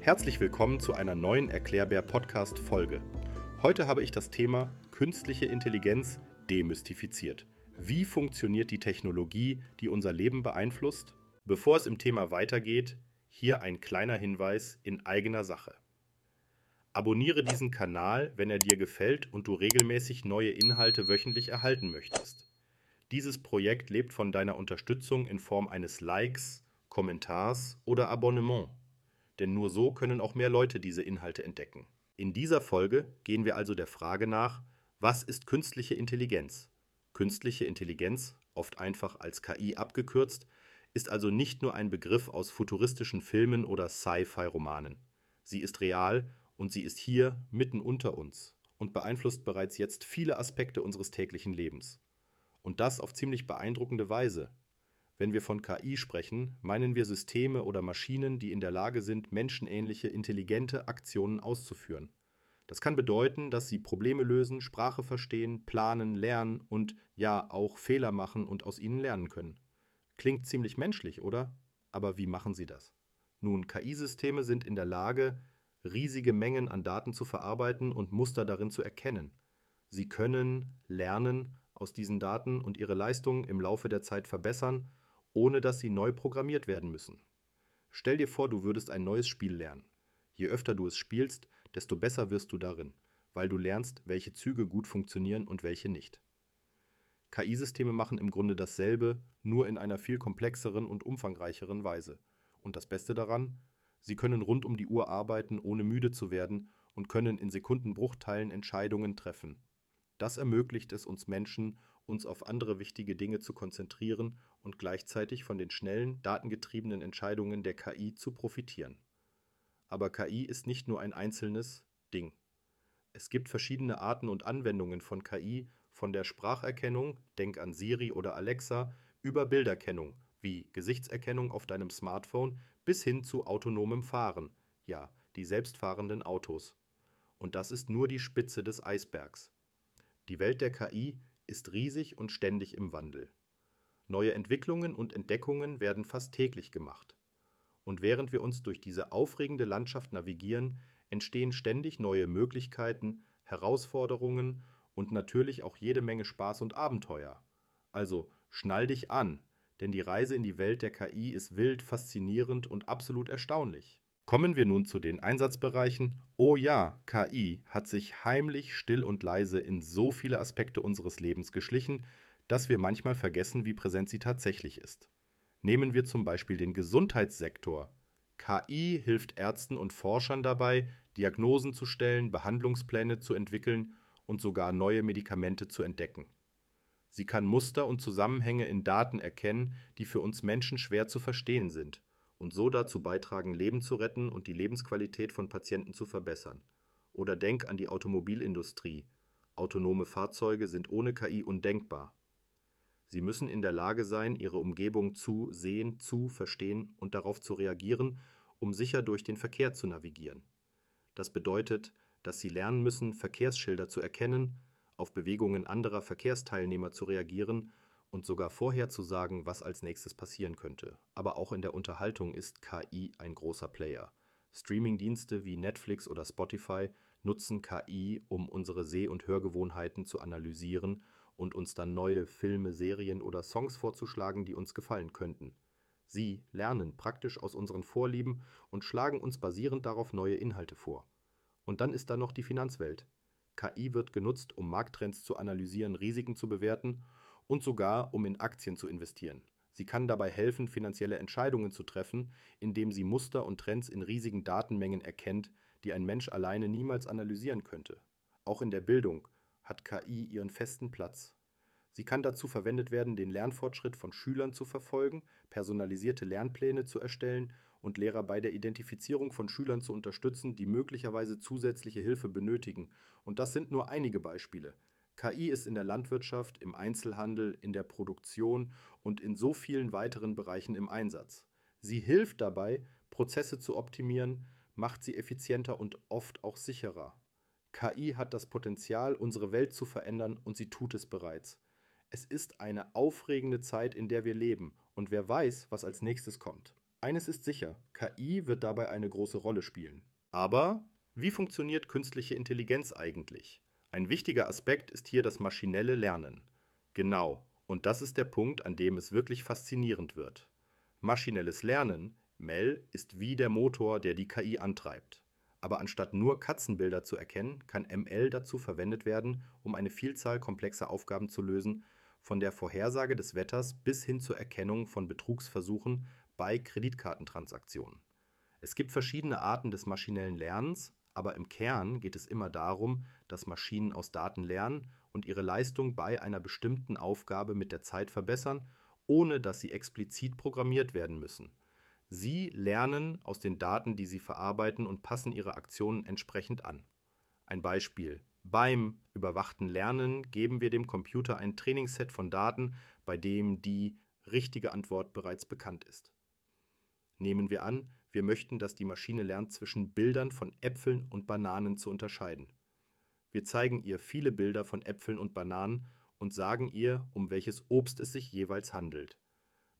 Herzlich willkommen zu einer neuen Erklärbär-Podcast-Folge. Heute habe ich das Thema künstliche Intelligenz demystifiziert. Wie funktioniert die Technologie, die unser Leben beeinflusst? Bevor es im Thema weitergeht, hier ein kleiner Hinweis in eigener Sache. Abonniere diesen Kanal, wenn er dir gefällt und du regelmäßig neue Inhalte wöchentlich erhalten möchtest. Dieses Projekt lebt von deiner Unterstützung in Form eines Likes, Kommentars oder Abonnement. Denn nur so können auch mehr Leute diese Inhalte entdecken. In dieser Folge gehen wir also der Frage nach, was ist künstliche Intelligenz? Künstliche Intelligenz, oft einfach als KI abgekürzt, ist also nicht nur ein Begriff aus futuristischen Filmen oder Sci-Fi-Romanen. Sie ist real und sie ist hier mitten unter uns und beeinflusst bereits jetzt viele Aspekte unseres täglichen Lebens. Und das auf ziemlich beeindruckende Weise. Wenn wir von KI sprechen, meinen wir Systeme oder Maschinen, die in der Lage sind, menschenähnliche, intelligente Aktionen auszuführen. Das kann bedeuten, dass sie Probleme lösen, Sprache verstehen, planen, lernen und ja auch Fehler machen und aus ihnen lernen können. Klingt ziemlich menschlich, oder? Aber wie machen sie das? Nun, KI-Systeme sind in der Lage, riesige Mengen an Daten zu verarbeiten und Muster darin zu erkennen. Sie können lernen aus diesen Daten und ihre Leistung im Laufe der Zeit verbessern, ohne dass sie neu programmiert werden müssen. Stell dir vor, du würdest ein neues Spiel lernen. Je öfter du es spielst, desto besser wirst du darin, weil du lernst, welche Züge gut funktionieren und welche nicht. KI-Systeme machen im Grunde dasselbe, nur in einer viel komplexeren und umfangreicheren Weise. Und das Beste daran, Sie können rund um die Uhr arbeiten, ohne müde zu werden und können in Sekundenbruchteilen Entscheidungen treffen. Das ermöglicht es uns Menschen, uns auf andere wichtige Dinge zu konzentrieren und gleichzeitig von den schnellen, datengetriebenen Entscheidungen der KI zu profitieren. Aber KI ist nicht nur ein einzelnes Ding. Es gibt verschiedene Arten und Anwendungen von KI, von der Spracherkennung, denk an Siri oder Alexa, über Bilderkennung, wie Gesichtserkennung auf deinem Smartphone, bis hin zu autonomem Fahren, ja, die selbstfahrenden Autos. Und das ist nur die Spitze des Eisbergs. Die Welt der KI ist riesig und ständig im Wandel. Neue Entwicklungen und Entdeckungen werden fast täglich gemacht. Und während wir uns durch diese aufregende Landschaft navigieren, entstehen ständig neue Möglichkeiten, Herausforderungen und natürlich auch jede Menge Spaß und Abenteuer. Also schnall dich an, denn die Reise in die Welt der KI ist wild, faszinierend und absolut erstaunlich. Kommen wir nun zu den Einsatzbereichen. Oh ja, KI hat sich heimlich, still und leise in so viele Aspekte unseres Lebens geschlichen, dass wir manchmal vergessen, wie präsent sie tatsächlich ist. Nehmen wir zum Beispiel den Gesundheitssektor. KI hilft Ärzten und Forschern dabei, Diagnosen zu stellen, Behandlungspläne zu entwickeln und sogar neue Medikamente zu entdecken. Sie kann Muster und Zusammenhänge in Daten erkennen, die für uns Menschen schwer zu verstehen sind, und so dazu beitragen, Leben zu retten und die Lebensqualität von Patienten zu verbessern. Oder denk an die Automobilindustrie. Autonome Fahrzeuge sind ohne KI undenkbar. Sie müssen in der Lage sein, ihre Umgebung zu sehen, zu verstehen und darauf zu reagieren, um sicher durch den Verkehr zu navigieren. Das bedeutet, dass sie lernen müssen, Verkehrsschilder zu erkennen, auf Bewegungen anderer Verkehrsteilnehmer zu reagieren und sogar vorherzusagen, was als nächstes passieren könnte. Aber auch in der Unterhaltung ist KI ein großer Player. Streamingdienste wie Netflix oder Spotify nutzen KI, um unsere Seh- und Hörgewohnheiten zu analysieren und uns dann neue Filme, Serien oder Songs vorzuschlagen, die uns gefallen könnten. Sie lernen praktisch aus unseren Vorlieben und schlagen uns basierend darauf neue Inhalte vor. Und dann ist da noch die Finanzwelt. KI wird genutzt, um Markttrends zu analysieren, Risiken zu bewerten und sogar um in Aktien zu investieren. Sie kann dabei helfen, finanzielle Entscheidungen zu treffen, indem sie Muster und Trends in riesigen Datenmengen erkennt, die ein Mensch alleine niemals analysieren könnte. Auch in der Bildung hat KI ihren festen Platz. Sie kann dazu verwendet werden, den Lernfortschritt von Schülern zu verfolgen, personalisierte Lernpläne zu erstellen und Lehrer bei der Identifizierung von Schülern zu unterstützen, die möglicherweise zusätzliche Hilfe benötigen. Und das sind nur einige Beispiele. KI ist in der Landwirtschaft, im Einzelhandel, in der Produktion und in so vielen weiteren Bereichen im Einsatz. Sie hilft dabei, Prozesse zu optimieren, macht sie effizienter und oft auch sicherer. KI hat das Potenzial, unsere Welt zu verändern und sie tut es bereits. Es ist eine aufregende Zeit, in der wir leben und wer weiß, was als nächstes kommt. Eines ist sicher, KI wird dabei eine große Rolle spielen. Aber wie funktioniert künstliche Intelligenz eigentlich? Ein wichtiger Aspekt ist hier das maschinelle Lernen. Genau, und das ist der Punkt, an dem es wirklich faszinierend wird. Maschinelles Lernen, MEL, ist wie der Motor, der die KI antreibt. Aber anstatt nur Katzenbilder zu erkennen, kann ML dazu verwendet werden, um eine Vielzahl komplexer Aufgaben zu lösen, von der Vorhersage des Wetters bis hin zur Erkennung von Betrugsversuchen bei Kreditkartentransaktionen. Es gibt verschiedene Arten des maschinellen Lernens, aber im Kern geht es immer darum, dass Maschinen aus Daten lernen und ihre Leistung bei einer bestimmten Aufgabe mit der Zeit verbessern, ohne dass sie explizit programmiert werden müssen. Sie lernen aus den Daten, die sie verarbeiten und passen ihre Aktionen entsprechend an. Ein Beispiel. Beim überwachten Lernen geben wir dem Computer ein Trainingsset von Daten, bei dem die richtige Antwort bereits bekannt ist. Nehmen wir an, wir möchten, dass die Maschine lernt, zwischen Bildern von Äpfeln und Bananen zu unterscheiden. Wir zeigen ihr viele Bilder von Äpfeln und Bananen und sagen ihr, um welches Obst es sich jeweils handelt.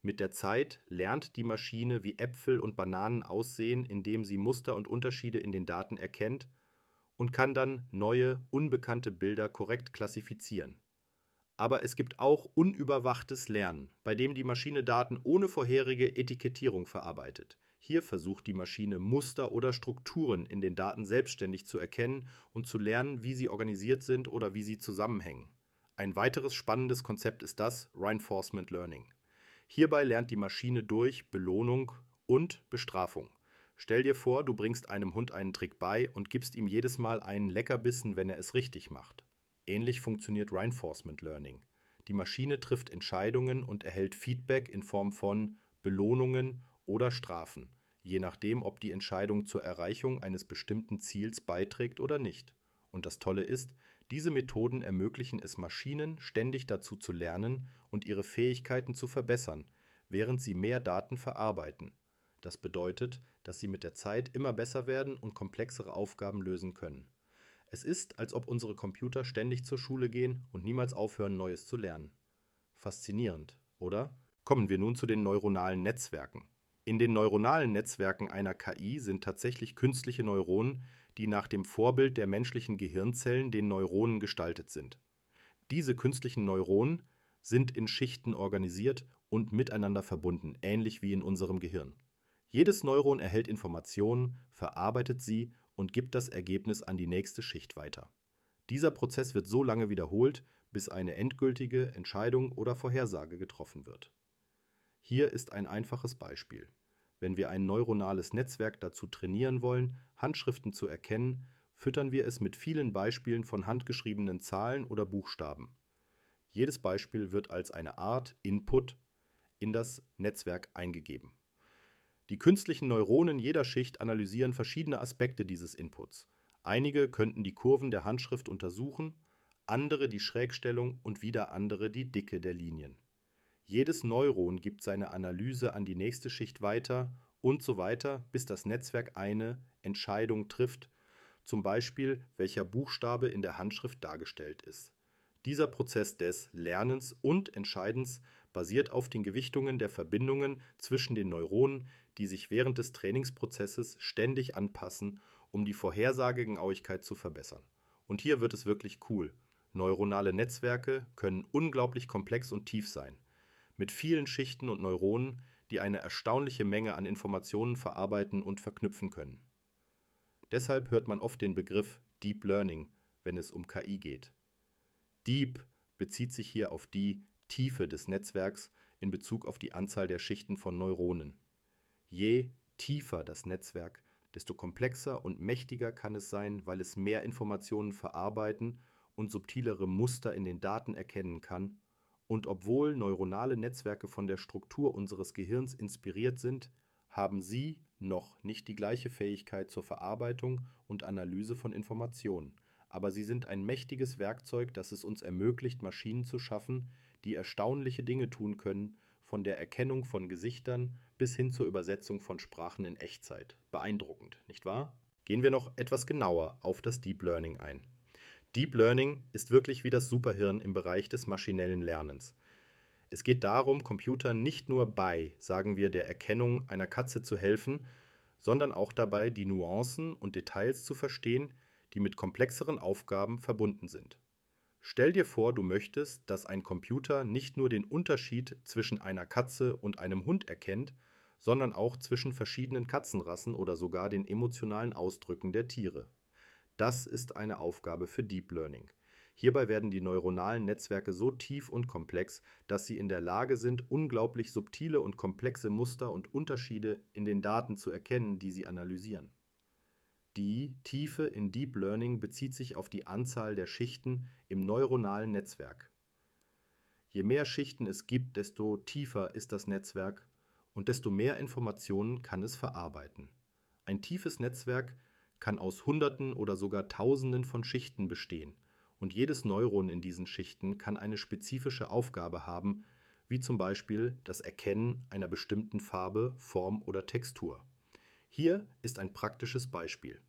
Mit der Zeit lernt die Maschine, wie Äpfel und Bananen aussehen, indem sie Muster und Unterschiede in den Daten erkennt und kann dann neue, unbekannte Bilder korrekt klassifizieren. Aber es gibt auch unüberwachtes Lernen, bei dem die Maschine Daten ohne vorherige Etikettierung verarbeitet. Hier versucht die Maschine Muster oder Strukturen in den Daten selbstständig zu erkennen und zu lernen, wie sie organisiert sind oder wie sie zusammenhängen. Ein weiteres spannendes Konzept ist das Reinforcement Learning. Hierbei lernt die Maschine durch Belohnung und Bestrafung. Stell dir vor, du bringst einem Hund einen Trick bei und gibst ihm jedes Mal einen Leckerbissen, wenn er es richtig macht. Ähnlich funktioniert Reinforcement Learning. Die Maschine trifft Entscheidungen und erhält Feedback in Form von Belohnungen oder Strafen, je nachdem, ob die Entscheidung zur Erreichung eines bestimmten Ziels beiträgt oder nicht. Und das Tolle ist, diese Methoden ermöglichen es Maschinen, ständig dazu zu lernen und ihre Fähigkeiten zu verbessern, während sie mehr Daten verarbeiten. Das bedeutet, dass sie mit der Zeit immer besser werden und komplexere Aufgaben lösen können. Es ist, als ob unsere Computer ständig zur Schule gehen und niemals aufhören, Neues zu lernen. Faszinierend, oder? Kommen wir nun zu den neuronalen Netzwerken. In den neuronalen Netzwerken einer KI sind tatsächlich künstliche Neuronen, die nach dem Vorbild der menschlichen Gehirnzellen, den Neuronen, gestaltet sind. Diese künstlichen Neuronen sind in Schichten organisiert und miteinander verbunden, ähnlich wie in unserem Gehirn. Jedes Neuron erhält Informationen, verarbeitet sie und gibt das Ergebnis an die nächste Schicht weiter. Dieser Prozess wird so lange wiederholt, bis eine endgültige Entscheidung oder Vorhersage getroffen wird. Hier ist ein einfaches Beispiel. Wenn wir ein neuronales Netzwerk dazu trainieren wollen, Handschriften zu erkennen, füttern wir es mit vielen Beispielen von handgeschriebenen Zahlen oder Buchstaben. Jedes Beispiel wird als eine Art Input in das Netzwerk eingegeben. Die künstlichen Neuronen jeder Schicht analysieren verschiedene Aspekte dieses Inputs. Einige könnten die Kurven der Handschrift untersuchen, andere die Schrägstellung und wieder andere die Dicke der Linien. Jedes Neuron gibt seine Analyse an die nächste Schicht weiter und so weiter, bis das Netzwerk eine Entscheidung trifft, zum Beispiel welcher Buchstabe in der Handschrift dargestellt ist. Dieser Prozess des Lernens und Entscheidens basiert auf den Gewichtungen der Verbindungen zwischen den Neuronen, die sich während des Trainingsprozesses ständig anpassen, um die Vorhersagegenauigkeit zu verbessern. Und hier wird es wirklich cool. Neuronale Netzwerke können unglaublich komplex und tief sein mit vielen Schichten und Neuronen, die eine erstaunliche Menge an Informationen verarbeiten und verknüpfen können. Deshalb hört man oft den Begriff Deep Learning, wenn es um KI geht. Deep bezieht sich hier auf die Tiefe des Netzwerks in Bezug auf die Anzahl der Schichten von Neuronen. Je tiefer das Netzwerk, desto komplexer und mächtiger kann es sein, weil es mehr Informationen verarbeiten und subtilere Muster in den Daten erkennen kann und obwohl neuronale Netzwerke von der Struktur unseres Gehirns inspiriert sind, haben sie noch nicht die gleiche Fähigkeit zur Verarbeitung und Analyse von Informationen, aber sie sind ein mächtiges Werkzeug, das es uns ermöglicht, Maschinen zu schaffen, die erstaunliche Dinge tun können, von der Erkennung von Gesichtern bis hin zur Übersetzung von Sprachen in Echtzeit. Beeindruckend, nicht wahr? Gehen wir noch etwas genauer auf das Deep Learning ein. Deep Learning ist wirklich wie das Superhirn im Bereich des maschinellen Lernens. Es geht darum, Computern nicht nur bei, sagen wir, der Erkennung einer Katze zu helfen, sondern auch dabei, die Nuancen und Details zu verstehen, die mit komplexeren Aufgaben verbunden sind. Stell dir vor, du möchtest, dass ein Computer nicht nur den Unterschied zwischen einer Katze und einem Hund erkennt, sondern auch zwischen verschiedenen Katzenrassen oder sogar den emotionalen Ausdrücken der Tiere. Das ist eine Aufgabe für Deep Learning. Hierbei werden die neuronalen Netzwerke so tief und komplex, dass sie in der Lage sind, unglaublich subtile und komplexe Muster und Unterschiede in den Daten zu erkennen, die sie analysieren. Die Tiefe in Deep Learning bezieht sich auf die Anzahl der Schichten im neuronalen Netzwerk. Je mehr Schichten es gibt, desto tiefer ist das Netzwerk und desto mehr Informationen kann es verarbeiten. Ein tiefes Netzwerk kann aus Hunderten oder sogar Tausenden von Schichten bestehen und jedes Neuron in diesen Schichten kann eine spezifische Aufgabe haben, wie zum Beispiel das Erkennen einer bestimmten Farbe, Form oder Textur. Hier ist ein praktisches Beispiel.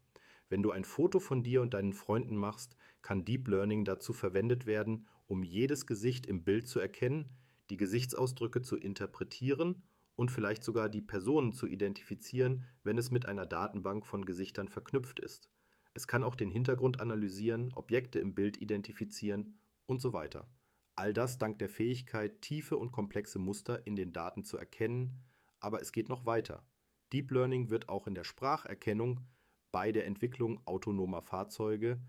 Wenn du ein Foto von dir und deinen Freunden machst, kann Deep Learning dazu verwendet werden, um jedes Gesicht im Bild zu erkennen, die Gesichtsausdrücke zu interpretieren und vielleicht sogar die Personen zu identifizieren, wenn es mit einer Datenbank von Gesichtern verknüpft ist. Es kann auch den Hintergrund analysieren, Objekte im Bild identifizieren und so weiter. All das dank der Fähigkeit, tiefe und komplexe Muster in den Daten zu erkennen, aber es geht noch weiter. Deep Learning wird auch in der Spracherkennung, bei der Entwicklung autonomer Fahrzeuge,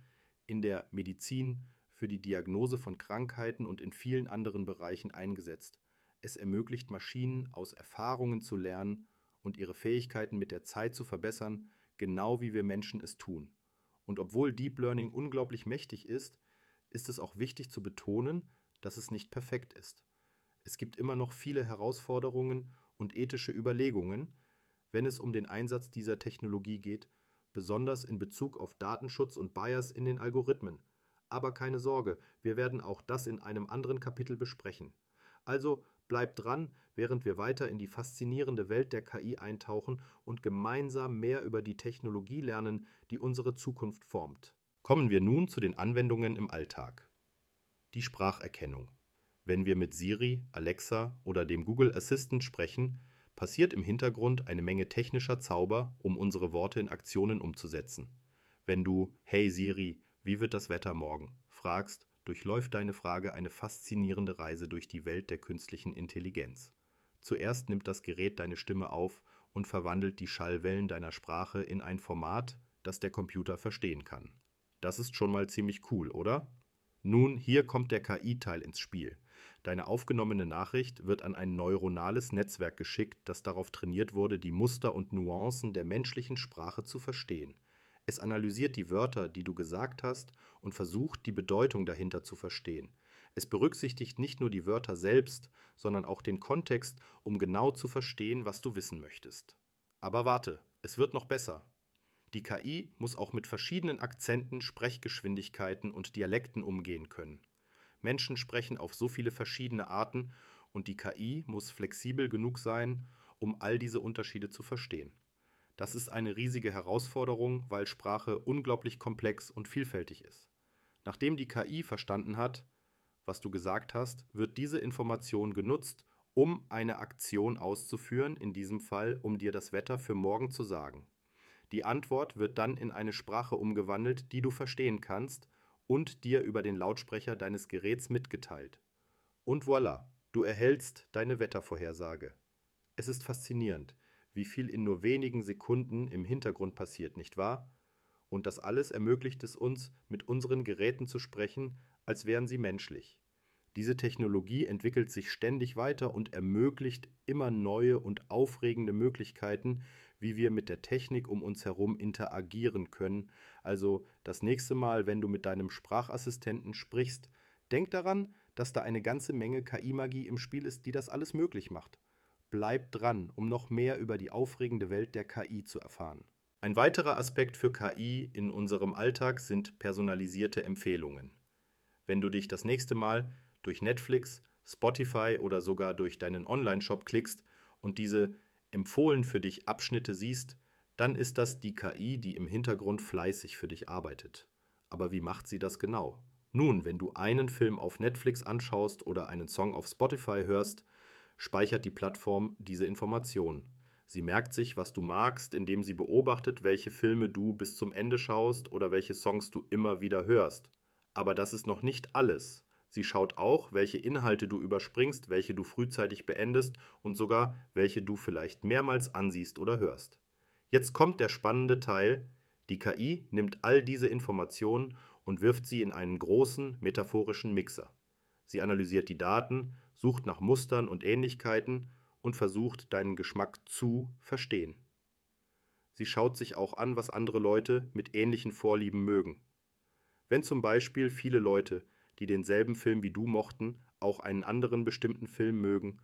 in der Medizin, für die Diagnose von Krankheiten und in vielen anderen Bereichen eingesetzt. Es ermöglicht Maschinen aus Erfahrungen zu lernen und ihre Fähigkeiten mit der Zeit zu verbessern, genau wie wir Menschen es tun. Und obwohl Deep Learning unglaublich mächtig ist, ist es auch wichtig zu betonen, dass es nicht perfekt ist. Es gibt immer noch viele Herausforderungen und ethische Überlegungen, wenn es um den Einsatz dieser Technologie geht, besonders in Bezug auf Datenschutz und Bias in den Algorithmen. Aber keine Sorge, wir werden auch das in einem anderen Kapitel besprechen. Also bleibt dran, während wir weiter in die faszinierende Welt der KI eintauchen und gemeinsam mehr über die Technologie lernen, die unsere Zukunft formt. Kommen wir nun zu den Anwendungen im Alltag. Die Spracherkennung. Wenn wir mit Siri, Alexa oder dem Google Assistant sprechen, passiert im Hintergrund eine Menge technischer Zauber, um unsere Worte in Aktionen umzusetzen. Wenn du Hey Siri, wie wird das Wetter morgen? fragst, durchläuft deine Frage eine faszinierende Reise durch die Welt der künstlichen Intelligenz. Zuerst nimmt das Gerät deine Stimme auf und verwandelt die Schallwellen deiner Sprache in ein Format, das der Computer verstehen kann. Das ist schon mal ziemlich cool, oder? Nun, hier kommt der KI-Teil ins Spiel. Deine aufgenommene Nachricht wird an ein neuronales Netzwerk geschickt, das darauf trainiert wurde, die Muster und Nuancen der menschlichen Sprache zu verstehen. Es analysiert die Wörter, die du gesagt hast, und versucht, die Bedeutung dahinter zu verstehen. Es berücksichtigt nicht nur die Wörter selbst, sondern auch den Kontext, um genau zu verstehen, was du wissen möchtest. Aber warte, es wird noch besser. Die KI muss auch mit verschiedenen Akzenten, Sprechgeschwindigkeiten und Dialekten umgehen können. Menschen sprechen auf so viele verschiedene Arten und die KI muss flexibel genug sein, um all diese Unterschiede zu verstehen. Das ist eine riesige Herausforderung, weil Sprache unglaublich komplex und vielfältig ist. Nachdem die KI verstanden hat, was du gesagt hast, wird diese Information genutzt, um eine Aktion auszuführen, in diesem Fall, um dir das Wetter für morgen zu sagen. Die Antwort wird dann in eine Sprache umgewandelt, die du verstehen kannst und dir über den Lautsprecher deines Geräts mitgeteilt. Und voilà, du erhältst deine Wettervorhersage. Es ist faszinierend, wie viel in nur wenigen Sekunden im Hintergrund passiert, nicht wahr? Und das alles ermöglicht es uns, mit unseren Geräten zu sprechen, als wären sie menschlich. Diese Technologie entwickelt sich ständig weiter und ermöglicht immer neue und aufregende Möglichkeiten, wie wir mit der Technik um uns herum interagieren können. Also das nächste Mal, wenn du mit deinem Sprachassistenten sprichst, denk daran, dass da eine ganze Menge KI-Magie im Spiel ist, die das alles möglich macht. Bleib dran, um noch mehr über die aufregende Welt der KI zu erfahren. Ein weiterer Aspekt für KI in unserem Alltag sind personalisierte Empfehlungen. Wenn du dich das nächste Mal durch Netflix, Spotify oder sogar durch deinen Online-Shop klickst und diese empfohlen für dich Abschnitte siehst, dann ist das die KI, die im Hintergrund fleißig für dich arbeitet. Aber wie macht sie das genau? Nun, wenn du einen Film auf Netflix anschaust oder einen Song auf Spotify hörst, speichert die Plattform diese Information. Sie merkt sich, was du magst, indem sie beobachtet, welche Filme du bis zum Ende schaust oder welche Songs du immer wieder hörst. Aber das ist noch nicht alles. Sie schaut auch, welche Inhalte du überspringst, welche du frühzeitig beendest und sogar welche du vielleicht mehrmals ansiehst oder hörst. Jetzt kommt der spannende Teil. Die KI nimmt all diese Informationen und wirft sie in einen großen metaphorischen Mixer. Sie analysiert die Daten, sucht nach Mustern und Ähnlichkeiten und versucht deinen Geschmack zu verstehen. Sie schaut sich auch an, was andere Leute mit ähnlichen Vorlieben mögen. Wenn zum Beispiel viele Leute, die denselben Film wie du mochten, auch einen anderen bestimmten Film mögen,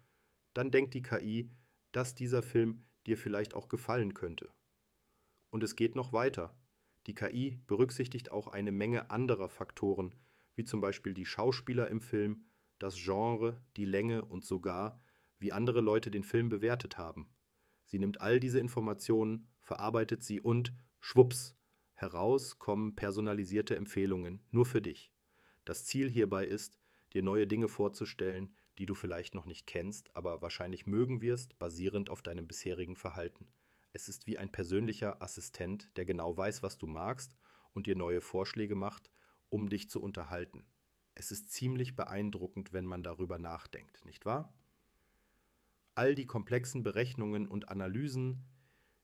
dann denkt die KI, dass dieser Film dir vielleicht auch gefallen könnte. Und es geht noch weiter. Die KI berücksichtigt auch eine Menge anderer Faktoren, wie zum Beispiel die Schauspieler im Film, das Genre, die Länge und sogar, wie andere Leute den Film bewertet haben. Sie nimmt all diese Informationen, verarbeitet sie und schwupps, heraus kommen personalisierte Empfehlungen nur für dich. Das Ziel hierbei ist, dir neue Dinge vorzustellen, die du vielleicht noch nicht kennst, aber wahrscheinlich mögen wirst, basierend auf deinem bisherigen Verhalten. Es ist wie ein persönlicher Assistent, der genau weiß, was du magst und dir neue Vorschläge macht, um dich zu unterhalten. Es ist ziemlich beeindruckend, wenn man darüber nachdenkt, nicht wahr? All die komplexen Berechnungen und Analysen,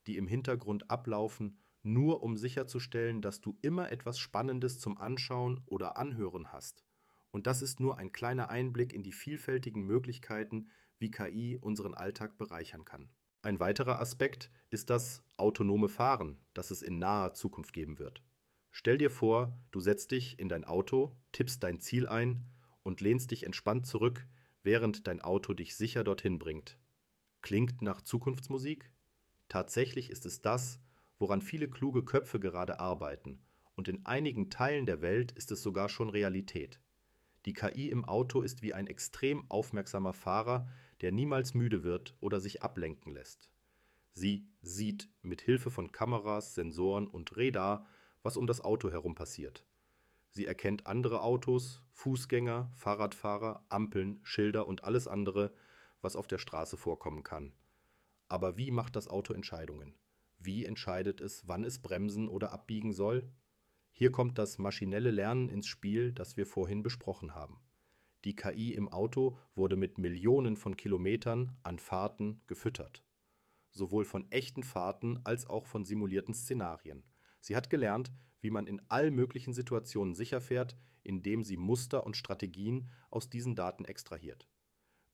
die im Hintergrund ablaufen, nur um sicherzustellen, dass du immer etwas Spannendes zum Anschauen oder Anhören hast. Und das ist nur ein kleiner Einblick in die vielfältigen Möglichkeiten, wie KI unseren Alltag bereichern kann. Ein weiterer Aspekt ist das autonome Fahren, das es in naher Zukunft geben wird. Stell dir vor, du setzt dich in dein Auto, tippst dein Ziel ein und lehnst dich entspannt zurück, während dein Auto dich sicher dorthin bringt. Klingt nach Zukunftsmusik? Tatsächlich ist es das, woran viele kluge Köpfe gerade arbeiten, und in einigen Teilen der Welt ist es sogar schon Realität. Die KI im Auto ist wie ein extrem aufmerksamer Fahrer, der niemals müde wird oder sich ablenken lässt. Sie sieht mit Hilfe von Kameras, Sensoren und Radar, was um das Auto herum passiert. Sie erkennt andere Autos, Fußgänger, Fahrradfahrer, Ampeln, Schilder und alles andere, was auf der Straße vorkommen kann. Aber wie macht das Auto Entscheidungen? Wie entscheidet es, wann es bremsen oder abbiegen soll? Hier kommt das maschinelle Lernen ins Spiel, das wir vorhin besprochen haben. Die KI im Auto wurde mit Millionen von Kilometern an Fahrten gefüttert. Sowohl von echten Fahrten als auch von simulierten Szenarien. Sie hat gelernt, wie man in all möglichen Situationen sicher fährt, indem sie Muster und Strategien aus diesen Daten extrahiert.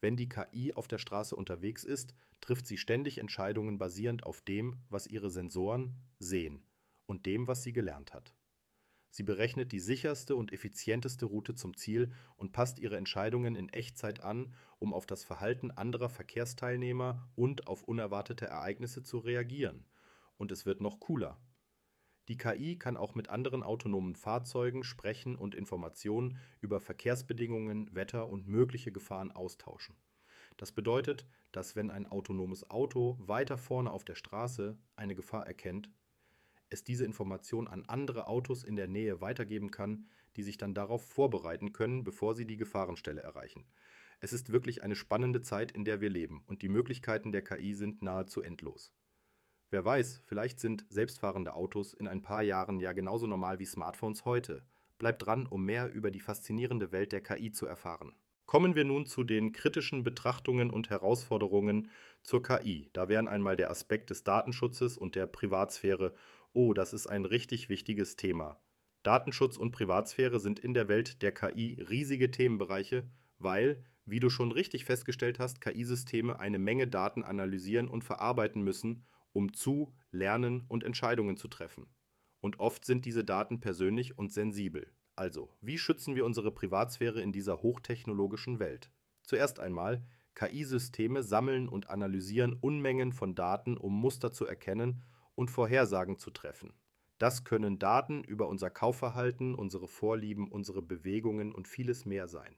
Wenn die KI auf der Straße unterwegs ist, trifft sie ständig Entscheidungen basierend auf dem, was ihre Sensoren sehen und dem, was sie gelernt hat. Sie berechnet die sicherste und effizienteste Route zum Ziel und passt ihre Entscheidungen in Echtzeit an, um auf das Verhalten anderer Verkehrsteilnehmer und auf unerwartete Ereignisse zu reagieren. Und es wird noch cooler. Die KI kann auch mit anderen autonomen Fahrzeugen sprechen und Informationen über Verkehrsbedingungen, Wetter und mögliche Gefahren austauschen. Das bedeutet, dass wenn ein autonomes Auto weiter vorne auf der Straße eine Gefahr erkennt, es diese Information an andere Autos in der Nähe weitergeben kann, die sich dann darauf vorbereiten können, bevor sie die Gefahrenstelle erreichen. Es ist wirklich eine spannende Zeit, in der wir leben, und die Möglichkeiten der KI sind nahezu endlos. Wer weiß, vielleicht sind selbstfahrende Autos in ein paar Jahren ja genauso normal wie Smartphones heute. Bleibt dran, um mehr über die faszinierende Welt der KI zu erfahren. Kommen wir nun zu den kritischen Betrachtungen und Herausforderungen zur KI. Da wären einmal der Aspekt des Datenschutzes und der Privatsphäre Oh, das ist ein richtig wichtiges Thema. Datenschutz und Privatsphäre sind in der Welt der KI riesige Themenbereiche, weil, wie du schon richtig festgestellt hast, KI-Systeme eine Menge Daten analysieren und verarbeiten müssen, um zu lernen und Entscheidungen zu treffen. Und oft sind diese Daten persönlich und sensibel. Also, wie schützen wir unsere Privatsphäre in dieser hochtechnologischen Welt? Zuerst einmal, KI-Systeme sammeln und analysieren Unmengen von Daten, um Muster zu erkennen und Vorhersagen zu treffen. Das können Daten über unser Kaufverhalten, unsere Vorlieben, unsere Bewegungen und vieles mehr sein.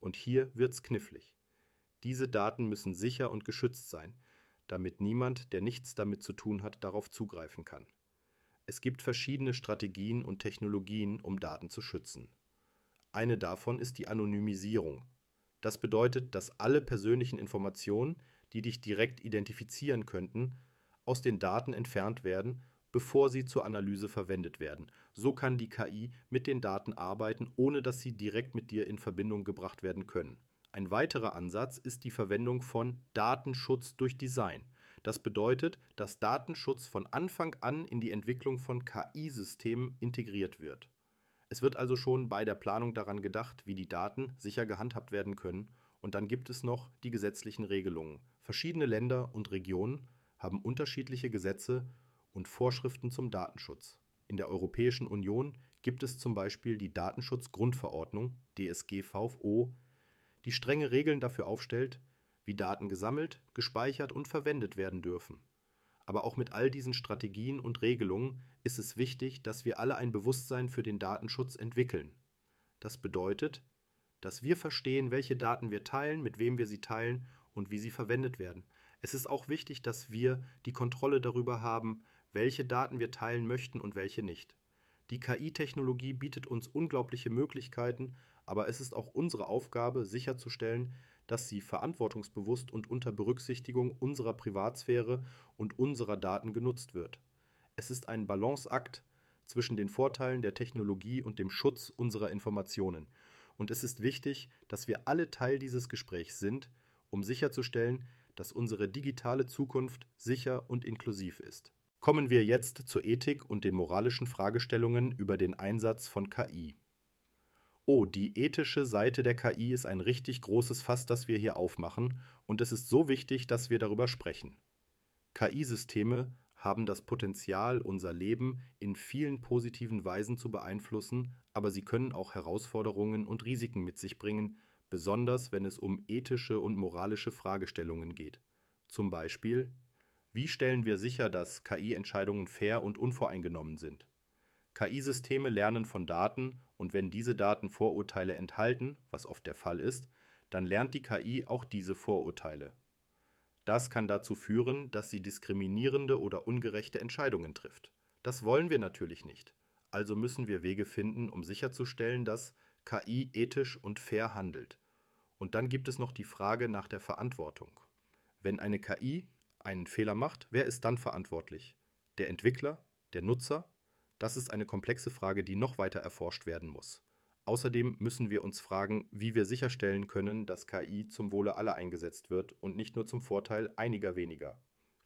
Und hier wird's knifflig. Diese Daten müssen sicher und geschützt sein, damit niemand, der nichts damit zu tun hat, darauf zugreifen kann. Es gibt verschiedene Strategien und Technologien, um Daten zu schützen. Eine davon ist die Anonymisierung. Das bedeutet, dass alle persönlichen Informationen, die dich direkt identifizieren könnten, aus den Daten entfernt werden, bevor sie zur Analyse verwendet werden. So kann die KI mit den Daten arbeiten, ohne dass sie direkt mit dir in Verbindung gebracht werden können. Ein weiterer Ansatz ist die Verwendung von Datenschutz durch Design. Das bedeutet, dass Datenschutz von Anfang an in die Entwicklung von KI-Systemen integriert wird. Es wird also schon bei der Planung daran gedacht, wie die Daten sicher gehandhabt werden können, und dann gibt es noch die gesetzlichen Regelungen. Verschiedene Länder und Regionen haben unterschiedliche Gesetze und Vorschriften zum Datenschutz. In der Europäischen Union gibt es zum Beispiel die Datenschutzgrundverordnung DSGVO, die strenge Regeln dafür aufstellt, wie Daten gesammelt, gespeichert und verwendet werden dürfen. Aber auch mit all diesen Strategien und Regelungen ist es wichtig, dass wir alle ein Bewusstsein für den Datenschutz entwickeln. Das bedeutet, dass wir verstehen, welche Daten wir teilen, mit wem wir sie teilen und wie sie verwendet werden. Es ist auch wichtig, dass wir die Kontrolle darüber haben, welche Daten wir teilen möchten und welche nicht. Die KI-Technologie bietet uns unglaubliche Möglichkeiten, aber es ist auch unsere Aufgabe, sicherzustellen, dass sie verantwortungsbewusst und unter Berücksichtigung unserer Privatsphäre und unserer Daten genutzt wird. Es ist ein Balanceakt zwischen den Vorteilen der Technologie und dem Schutz unserer Informationen. Und es ist wichtig, dass wir alle Teil dieses Gesprächs sind, um sicherzustellen, dass unsere digitale Zukunft sicher und inklusiv ist. Kommen wir jetzt zur Ethik und den moralischen Fragestellungen über den Einsatz von KI. Oh, die ethische Seite der KI ist ein richtig großes Fass, das wir hier aufmachen, und es ist so wichtig, dass wir darüber sprechen. KI-Systeme haben das Potenzial, unser Leben in vielen positiven Weisen zu beeinflussen, aber sie können auch Herausforderungen und Risiken mit sich bringen, besonders wenn es um ethische und moralische Fragestellungen geht. Zum Beispiel wie stellen wir sicher, dass KI-Entscheidungen fair und unvoreingenommen sind? KI-Systeme lernen von Daten und wenn diese Daten Vorurteile enthalten, was oft der Fall ist, dann lernt die KI auch diese Vorurteile. Das kann dazu führen, dass sie diskriminierende oder ungerechte Entscheidungen trifft. Das wollen wir natürlich nicht. Also müssen wir Wege finden, um sicherzustellen, dass KI ethisch und fair handelt. Und dann gibt es noch die Frage nach der Verantwortung. Wenn eine KI einen Fehler macht, wer ist dann verantwortlich? Der Entwickler? Der Nutzer? Das ist eine komplexe Frage, die noch weiter erforscht werden muss. Außerdem müssen wir uns fragen, wie wir sicherstellen können, dass KI zum Wohle aller eingesetzt wird und nicht nur zum Vorteil einiger weniger.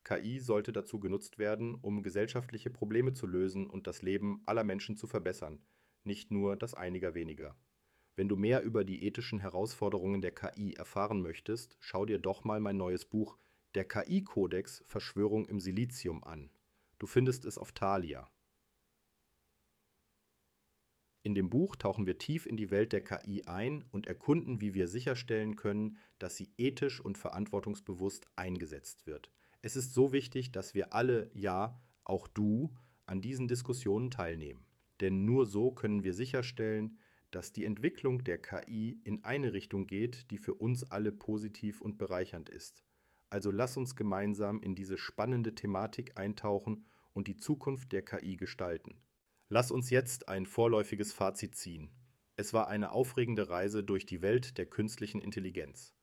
KI sollte dazu genutzt werden, um gesellschaftliche Probleme zu lösen und das Leben aller Menschen zu verbessern, nicht nur das einiger weniger. Wenn du mehr über die ethischen Herausforderungen der KI erfahren möchtest, schau dir doch mal mein neues Buch der KI-Kodex Verschwörung im Silizium an. Du findest es auf Thalia. In dem Buch tauchen wir tief in die Welt der KI ein und erkunden, wie wir sicherstellen können, dass sie ethisch und verantwortungsbewusst eingesetzt wird. Es ist so wichtig, dass wir alle, ja, auch du, an diesen Diskussionen teilnehmen. Denn nur so können wir sicherstellen, dass die Entwicklung der KI in eine Richtung geht, die für uns alle positiv und bereichernd ist. Also lass uns gemeinsam in diese spannende Thematik eintauchen und die Zukunft der KI gestalten. Lass uns jetzt ein vorläufiges Fazit ziehen. Es war eine aufregende Reise durch die Welt der künstlichen Intelligenz.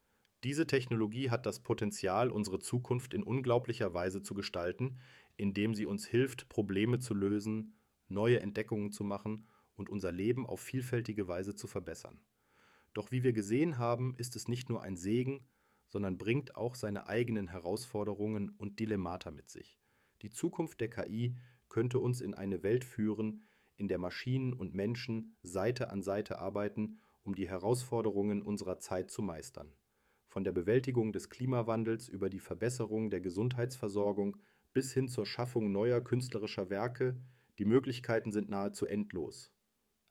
Diese Technologie hat das Potenzial, unsere Zukunft in unglaublicher Weise zu gestalten, indem sie uns hilft, Probleme zu lösen, neue Entdeckungen zu machen und unser Leben auf vielfältige Weise zu verbessern. Doch wie wir gesehen haben, ist es nicht nur ein Segen, sondern bringt auch seine eigenen Herausforderungen und Dilemmata mit sich. Die Zukunft der KI könnte uns in eine Welt führen, in der Maschinen und Menschen Seite an Seite arbeiten, um die Herausforderungen unserer Zeit zu meistern. Von der Bewältigung des Klimawandels über die Verbesserung der Gesundheitsversorgung bis hin zur Schaffung neuer künstlerischer Werke, die Möglichkeiten sind nahezu endlos.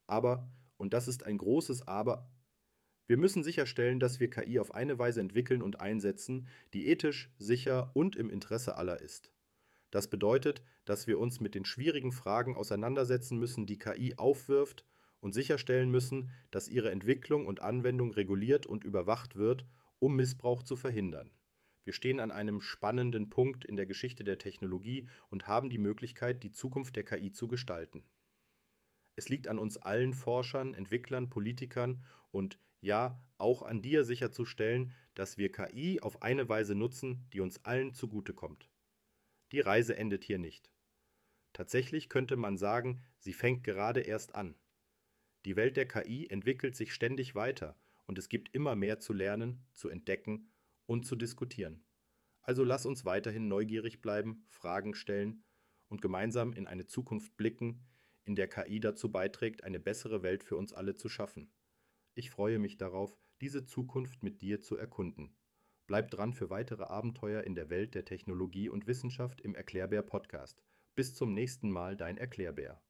Aber, und das ist ein großes Aber, wir müssen sicherstellen, dass wir KI auf eine Weise entwickeln und einsetzen, die ethisch, sicher und im Interesse aller ist. Das bedeutet, dass wir uns mit den schwierigen Fragen auseinandersetzen müssen, die KI aufwirft und sicherstellen müssen, dass ihre Entwicklung und Anwendung reguliert und überwacht wird, um Missbrauch zu verhindern. Wir stehen an einem spannenden Punkt in der Geschichte der Technologie und haben die Möglichkeit, die Zukunft der KI zu gestalten. Es liegt an uns allen Forschern, Entwicklern, Politikern und ja, auch an dir sicherzustellen, dass wir KI auf eine Weise nutzen, die uns allen zugutekommt. Die Reise endet hier nicht. Tatsächlich könnte man sagen, sie fängt gerade erst an. Die Welt der KI entwickelt sich ständig weiter und es gibt immer mehr zu lernen, zu entdecken und zu diskutieren. Also lass uns weiterhin neugierig bleiben, Fragen stellen und gemeinsam in eine Zukunft blicken, in der KI dazu beiträgt, eine bessere Welt für uns alle zu schaffen. Ich freue mich darauf, diese Zukunft mit dir zu erkunden. Bleib dran für weitere Abenteuer in der Welt der Technologie und Wissenschaft im Erklärbär Podcast. Bis zum nächsten Mal, dein Erklärbär.